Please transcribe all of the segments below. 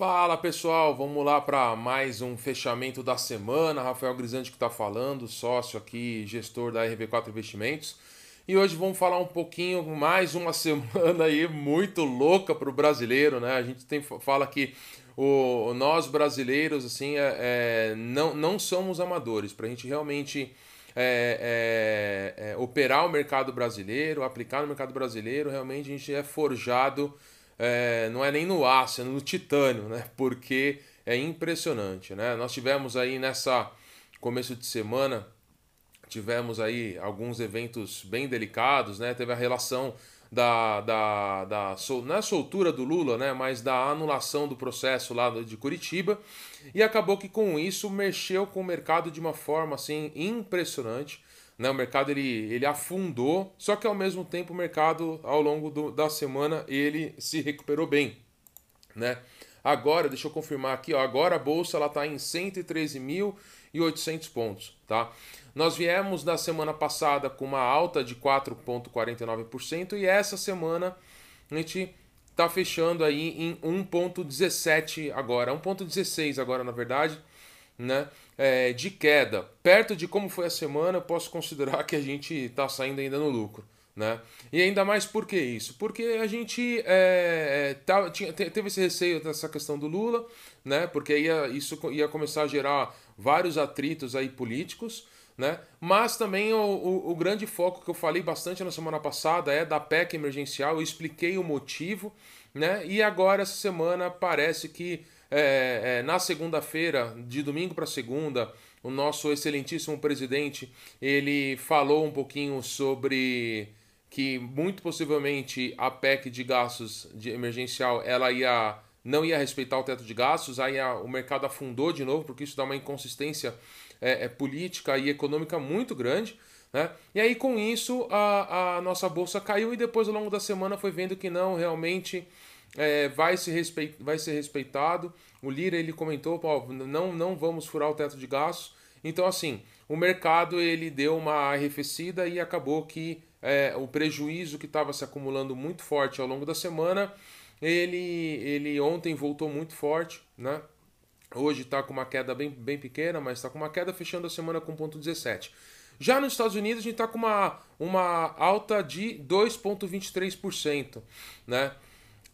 Fala pessoal, vamos lá para mais um fechamento da semana. Rafael Grisante que está falando, sócio aqui, gestor da RV4 Investimentos. E hoje vamos falar um pouquinho, mais uma semana aí muito louca para o brasileiro, né? A gente tem, fala que o, nós brasileiros, assim, é, é, não, não somos amadores. Para a gente realmente é, é, é, operar o mercado brasileiro, aplicar no mercado brasileiro, realmente a gente é forjado é, não é nem no aço, é no titânio, né? Porque é impressionante, né? Nós tivemos aí nessa começo de semana tivemos aí alguns eventos bem delicados, né? Teve a relação da, da, da não é soltura do Lula, né? Mas da anulação do processo lá de Curitiba e acabou que com isso mexeu com o mercado de uma forma assim impressionante. Né? O mercado ele, ele afundou, só que ao mesmo tempo o mercado ao longo do, da semana ele se recuperou bem. Né? Agora, deixa eu confirmar aqui, ó, agora a bolsa está em 113.800 pontos. Tá? Nós viemos na semana passada com uma alta de 4,49% e essa semana a gente está fechando aí em 1,17 agora, 1,16 agora na verdade né, é, de queda, perto de como foi a semana, eu posso considerar que a gente está saindo ainda no lucro. Né? E ainda mais por que isso? Porque a gente é, é tá, tinha, teve esse receio dessa questão do Lula, né? porque ia, isso ia começar a gerar vários atritos aí políticos, né? Mas também o, o, o, grande foco que eu falei bastante na semana passada é da PEC emergencial, eu expliquei o motivo, né? E agora essa semana parece que é, é, na segunda-feira, de domingo para segunda, o nosso excelentíssimo presidente ele falou um pouquinho sobre que muito possivelmente a PEC de gastos de emergencial ela ia não ia respeitar o teto de gastos, aí a, o mercado afundou de novo, porque isso dá uma inconsistência é, é, política e econômica muito grande. Né? E aí, com isso, a, a nossa bolsa caiu e depois, ao longo da semana, foi vendo que não, realmente é, vai, ser respeit, vai ser respeitado. O Lira ele comentou, Paulo, não, não vamos furar o teto de gastos. Então, assim, o mercado ele deu uma arrefecida e acabou que é, o prejuízo que estava se acumulando muito forte ao longo da semana, ele, ele ontem voltou muito forte, né? Hoje está com uma queda bem, bem pequena, mas está com uma queda fechando a semana com 0,17. Já nos Estados Unidos, a gente está com uma, uma alta de 2,23%, né?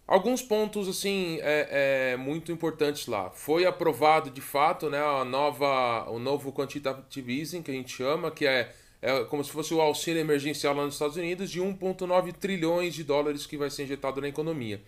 Alguns pontos assim é, é, muito importantes lá. Foi aprovado de fato, né, a nova, o novo quantitative easing que a gente chama, que é, é como se fosse o auxílio emergencial lá nos Estados Unidos de 1,9 trilhões de dólares que vai ser injetado na economia.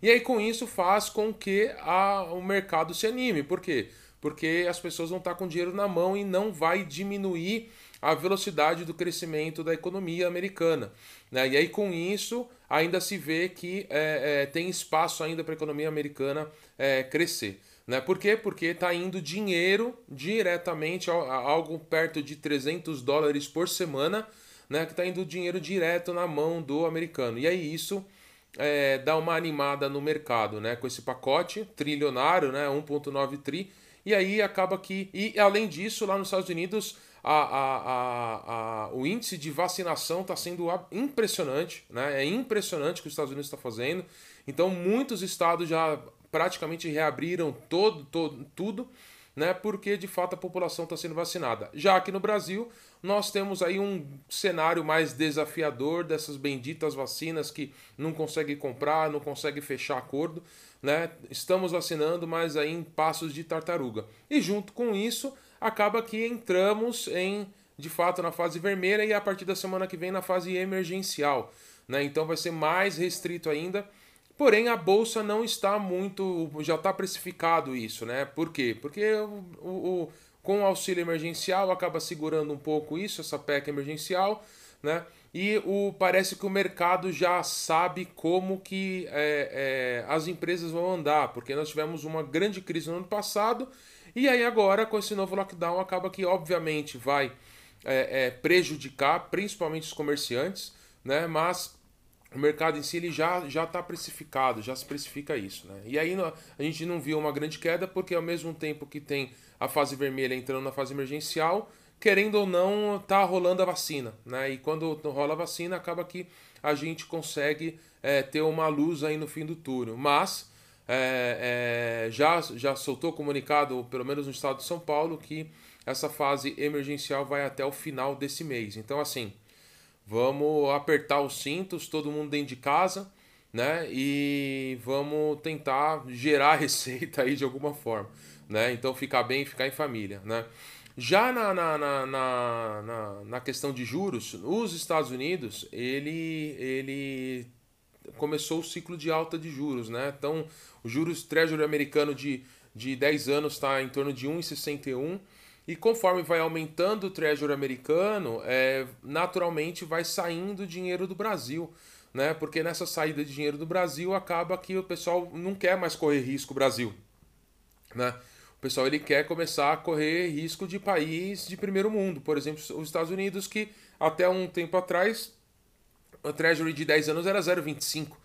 E aí com isso faz com que a, o mercado se anime. Por quê? Porque as pessoas vão estar com dinheiro na mão e não vai diminuir a velocidade do crescimento da economia americana. Né? E aí, com isso, ainda se vê que é, é, tem espaço ainda para a economia americana é, crescer. Né? Por quê? Porque está indo dinheiro diretamente, a, a algo perto de 300 dólares por semana, né? que está indo dinheiro direto na mão do americano. E aí isso é, dá uma animada no mercado, né? com esse pacote trilionário, né? 1,9 tri, e aí acaba que. E além disso, lá nos Estados Unidos a, a, a, o índice de vacinação está sendo impressionante, né? É impressionante o que os Estados Unidos está fazendo. Então, muitos estados já praticamente reabriram todo, todo, tudo, né? Porque de fato a população está sendo vacinada. Já aqui no Brasil, nós temos aí um cenário mais desafiador dessas benditas vacinas que não consegue comprar, não consegue fechar acordo, né? Estamos vacinando, mas aí em passos de tartaruga. E junto com isso, acaba que entramos em de fato na fase vermelha e a partir da semana que vem na fase emergencial. Né? Então vai ser mais restrito ainda. Porém, a bolsa não está muito. Já está precificado isso, né? Por quê? Porque o, o, com o auxílio emergencial acaba segurando um pouco isso, essa PEC emergencial, né? E o, parece que o mercado já sabe como que é, é, as empresas vão andar, porque nós tivemos uma grande crise no ano passado e aí agora, com esse novo lockdown, acaba que obviamente vai é, é, prejudicar principalmente os comerciantes, né? Mas o mercado em si ele já já está precificado, já se precifica isso, né? E aí a gente não viu uma grande queda porque ao mesmo tempo que tem a fase vermelha entrando na fase emergencial, querendo ou não, tá rolando a vacina, né? E quando rola a vacina, acaba que a gente consegue é, ter uma luz aí no fim do túnel. Mas é, é, já, já soltou comunicado, pelo menos no estado de São Paulo, que essa fase emergencial vai até o final desse mês. Então, assim, vamos apertar os cintos, todo mundo dentro de casa, né? E vamos tentar gerar receita aí de alguma forma, né? Então, ficar bem, ficar em família, né? Já na, na, na, na, na questão de juros, os Estados Unidos, ele, ele começou o ciclo de alta de juros, né? Então, o juros Treasury americano de, de 10 anos está em torno de 1,61 e conforme vai aumentando o Treasury americano, é, naturalmente vai saindo dinheiro do Brasil, né? Porque nessa saída de dinheiro do Brasil acaba que o pessoal não quer mais correr risco Brasil, né? O pessoal ele quer começar a correr risco de país de primeiro mundo, por exemplo, os Estados Unidos que até um tempo atrás o Treasury de 10 anos era 0,25.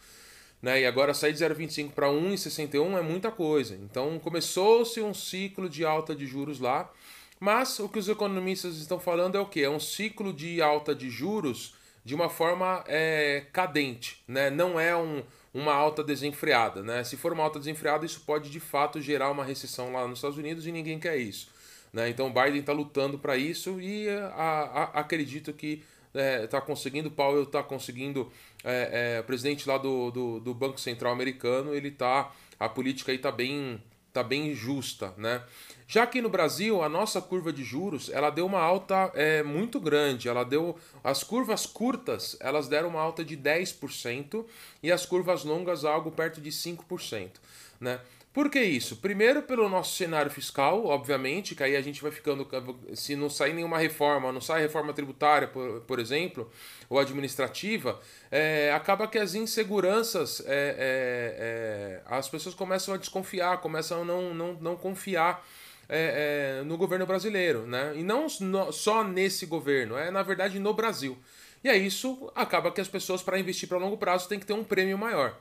Né? E agora sair de 0,25 para 1,61 é muita coisa. Então começou-se um ciclo de alta de juros lá. Mas o que os economistas estão falando é o que? É um ciclo de alta de juros de uma forma é, cadente, né? não é um, uma alta desenfreada. Né? Se for uma alta desenfreada, isso pode de fato gerar uma recessão lá nos Estados Unidos e ninguém quer isso. Né? Então Biden está lutando para isso e a, a, acredito que está é, tá conseguindo, Powell está conseguindo, é, é, o presidente lá do, do, do, Banco Central americano, ele tá, a política aí está bem, tá bem justa, né? Já aqui no Brasil, a nossa curva de juros, ela deu uma alta é, muito grande, ela deu, as curvas curtas, elas deram uma alta de 10% e as curvas longas algo perto de 5%, né? Por que isso? Primeiro, pelo nosso cenário fiscal, obviamente, que aí a gente vai ficando. Se não sair nenhuma reforma, não sai reforma tributária, por, por exemplo, ou administrativa, é, acaba que as inseguranças. É, é, é as pessoas começam a desconfiar, começam a não, não, não confiar. É, é, no governo brasileiro, né? E não no, só nesse governo, é na verdade no Brasil. E é isso acaba que as pessoas, para investir para longo prazo, têm que ter um prêmio maior.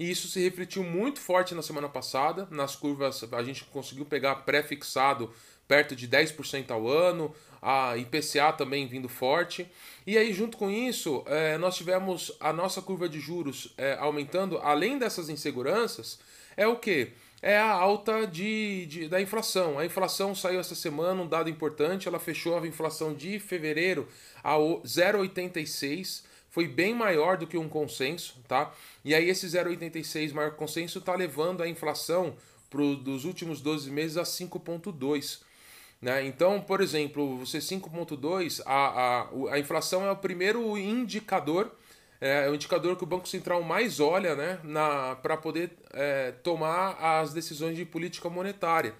E isso se refletiu muito forte na semana passada. Nas curvas, a gente conseguiu pegar pré-fixado perto de 10% ao ano, a IPCA também vindo forte. E aí, junto com isso, é, nós tivemos a nossa curva de juros é, aumentando, além dessas inseguranças, é o que? É a alta de, de, da inflação. A inflação saiu essa semana, um dado importante, ela fechou a inflação de fevereiro a 0,86 foi bem maior do que um consenso, tá? E aí esse 0,86 maior consenso está levando a inflação pro, dos últimos 12 meses a 5,2. Né? Então, por exemplo, você 5,2, a, a, a inflação é o primeiro indicador, é, é, o indicador que o Banco Central mais olha né, para poder é, tomar as decisões de política monetária.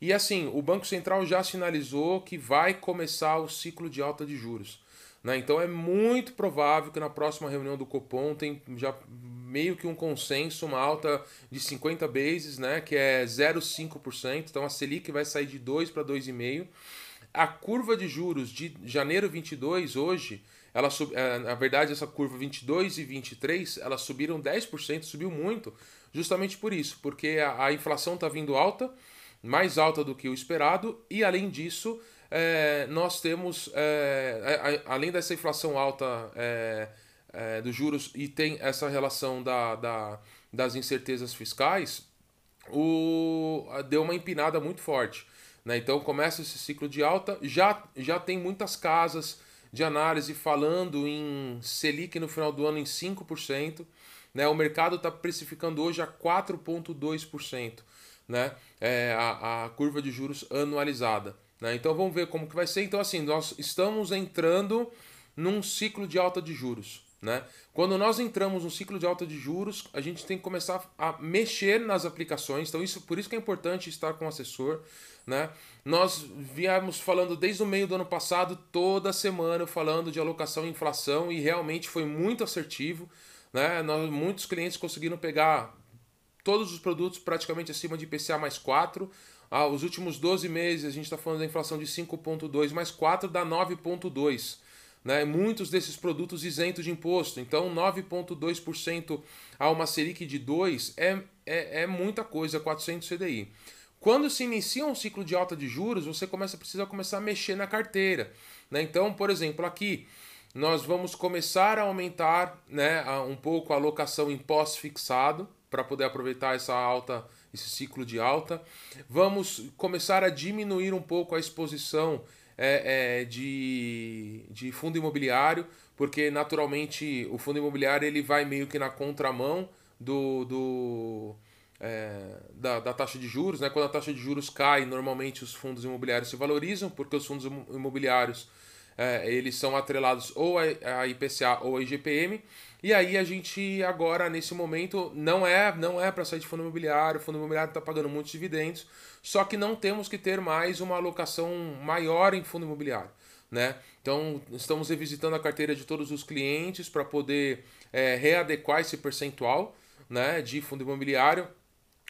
E assim, o Banco Central já sinalizou que vai começar o ciclo de alta de juros. Né? Então é muito provável que na próxima reunião do Copom tem já meio que um consenso, uma alta de 50 bases, né? que é 0,5%. Então a Selic vai sair de 2 para 2,5%. A curva de juros de janeiro 22 hoje, ela sub, é, na verdade essa curva 22 e 23, elas subiram 10%, subiu muito, justamente por isso, porque a, a inflação está vindo alta, mais alta do que o esperado, e além disso, é, nós temos, é, além dessa inflação alta é, é, dos juros e tem essa relação da, da, das incertezas fiscais, o, deu uma empinada muito forte. Né? Então começa esse ciclo de alta, já, já tem muitas casas de análise falando em Selic no final do ano em 5%. Né? O mercado está precificando hoje a 4,2%. Né? É, a, a curva de juros anualizada. Né? Então vamos ver como que vai ser. Então assim, nós estamos entrando num ciclo de alta de juros. Né? Quando nós entramos no ciclo de alta de juros, a gente tem que começar a mexer nas aplicações. Então, isso, por isso que é importante estar com o assessor. Né? Nós viemos falando desde o meio do ano passado, toda semana, falando de alocação e inflação, e realmente foi muito assertivo. Né? Nós, muitos clientes conseguiram pegar todos os produtos praticamente acima de IPCA mais 4. Ah, os últimos 12 meses a gente está falando da inflação de 5,2 mais 4 dá 9,2. Né? Muitos desses produtos isentos de imposto. Então, 9,2% a uma Selic de 2 é, é, é muita coisa, 400 CDI. Quando se inicia um ciclo de alta de juros, você começa precisa começar a mexer na carteira. Né? Então, por exemplo, aqui nós vamos começar a aumentar né, um pouco a alocação em pós-fixado para poder aproveitar essa alta, esse ciclo de alta. Vamos começar a diminuir um pouco a exposição é, é, de, de fundo imobiliário, porque naturalmente o fundo imobiliário ele vai meio que na contramão do, do é, da, da, taxa de juros. Né? Quando a taxa de juros cai, normalmente os fundos imobiliários se valorizam, porque os fundos imobiliários é, eles são atrelados ou a, IPCA ou a IGPM. E aí a gente agora, nesse momento, não é não é para sair de fundo imobiliário, o fundo imobiliário está pagando muitos dividendos, só que não temos que ter mais uma alocação maior em fundo imobiliário. Né? Então, estamos revisitando a carteira de todos os clientes para poder é, readequar esse percentual né, de fundo imobiliário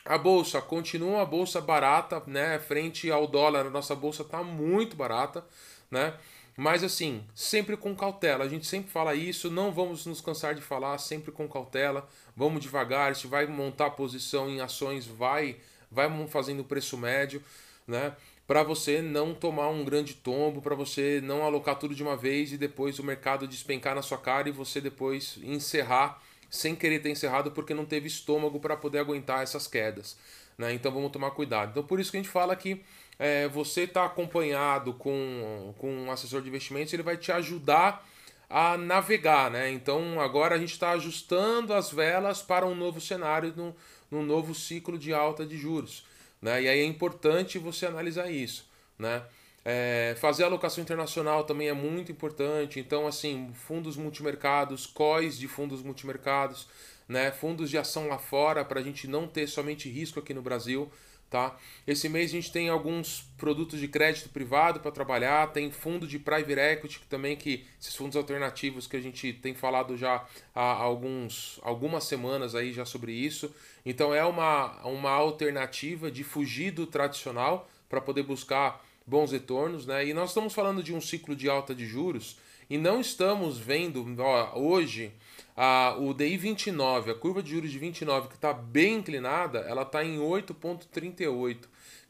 a bolsa continua uma bolsa barata, né? Frente ao dólar, a nossa bolsa está muito barata, né? Mas assim, sempre com cautela. A gente sempre fala isso, não vamos nos cansar de falar, sempre com cautela. Vamos devagar, se vai montar posição em ações, vai vai fazendo preço médio, né? Para você não tomar um grande tombo, para você não alocar tudo de uma vez e depois o mercado despencar na sua cara e você depois encerrar sem querer ter encerrado porque não teve estômago para poder aguentar essas quedas. Né? Então vamos tomar cuidado. Então por isso que a gente fala que é, você está acompanhado com, com um assessor de investimentos, ele vai te ajudar a navegar. Né? Então agora a gente está ajustando as velas para um novo cenário, num, num novo ciclo de alta de juros. Né? E aí é importante você analisar isso. Né? É, fazer alocação internacional também é muito importante. Então, assim, fundos multimercados, COIs de fundos multimercados, né, fundos de ação lá fora, para a gente não ter somente risco aqui no Brasil. Tá? Esse mês a gente tem alguns produtos de crédito privado para trabalhar, tem fundo de private equity também, que esses fundos alternativos que a gente tem falado já há alguns, algumas semanas aí já sobre isso. Então é uma, uma alternativa de fugir do tradicional para poder buscar bons retornos, né? E nós estamos falando de um ciclo de alta de juros e não estamos vendo ó, hoje a, o DI 29, a curva de juros de 29 que está bem inclinada, ela está em 8,38.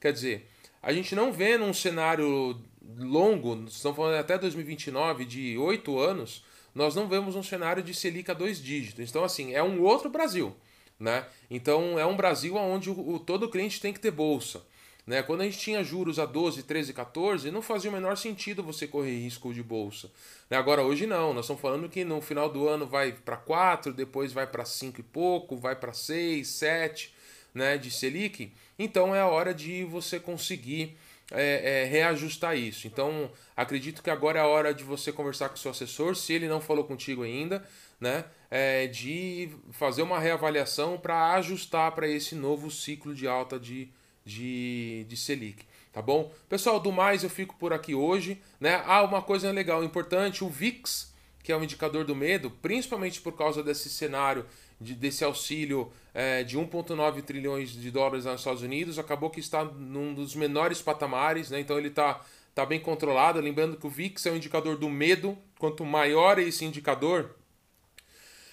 Quer dizer, a gente não vê num cenário longo, estamos falando até 2029, de 8 anos, nós não vemos um cenário de Selic a dois dígitos. Então, assim, é um outro Brasil. Né? Então, é um Brasil onde o, o todo cliente tem que ter bolsa. Né? Quando a gente tinha juros a 12, 13, 14, não fazia o menor sentido você correr risco de bolsa. Né? Agora, hoje não. Nós estamos falando que no final do ano vai para 4, depois vai para 5 e pouco, vai para 6, 7 né, de Selic. Então é a hora de você conseguir é, é, reajustar isso. Então, acredito que agora é a hora de você conversar com o seu assessor, se ele não falou contigo ainda, né, é, de fazer uma reavaliação para ajustar para esse novo ciclo de alta de de, de Selic. Tá bom? Pessoal, do mais eu fico por aqui hoje. Né? Ah, uma coisa legal, importante: o VIX, que é o indicador do medo, principalmente por causa desse cenário de, desse auxílio é, de 1,9 trilhões de dólares nos Estados Unidos, acabou que está num dos menores patamares, né? então ele está tá bem controlado. Lembrando que o VIX é o indicador do medo, quanto maior é esse indicador,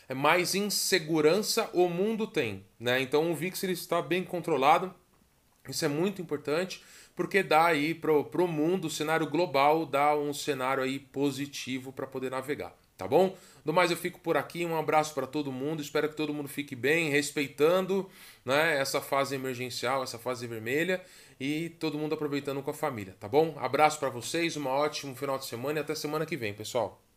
é mais insegurança o mundo tem. Né? Então o VIX ele está bem controlado. Isso é muito importante porque dá aí para o mundo, o cenário global, dá um cenário aí positivo para poder navegar, tá bom? Do mais eu fico por aqui, um abraço para todo mundo, espero que todo mundo fique bem, respeitando né, essa fase emergencial, essa fase vermelha e todo mundo aproveitando com a família, tá bom? Abraço para vocês, um ótimo final de semana e até semana que vem, pessoal.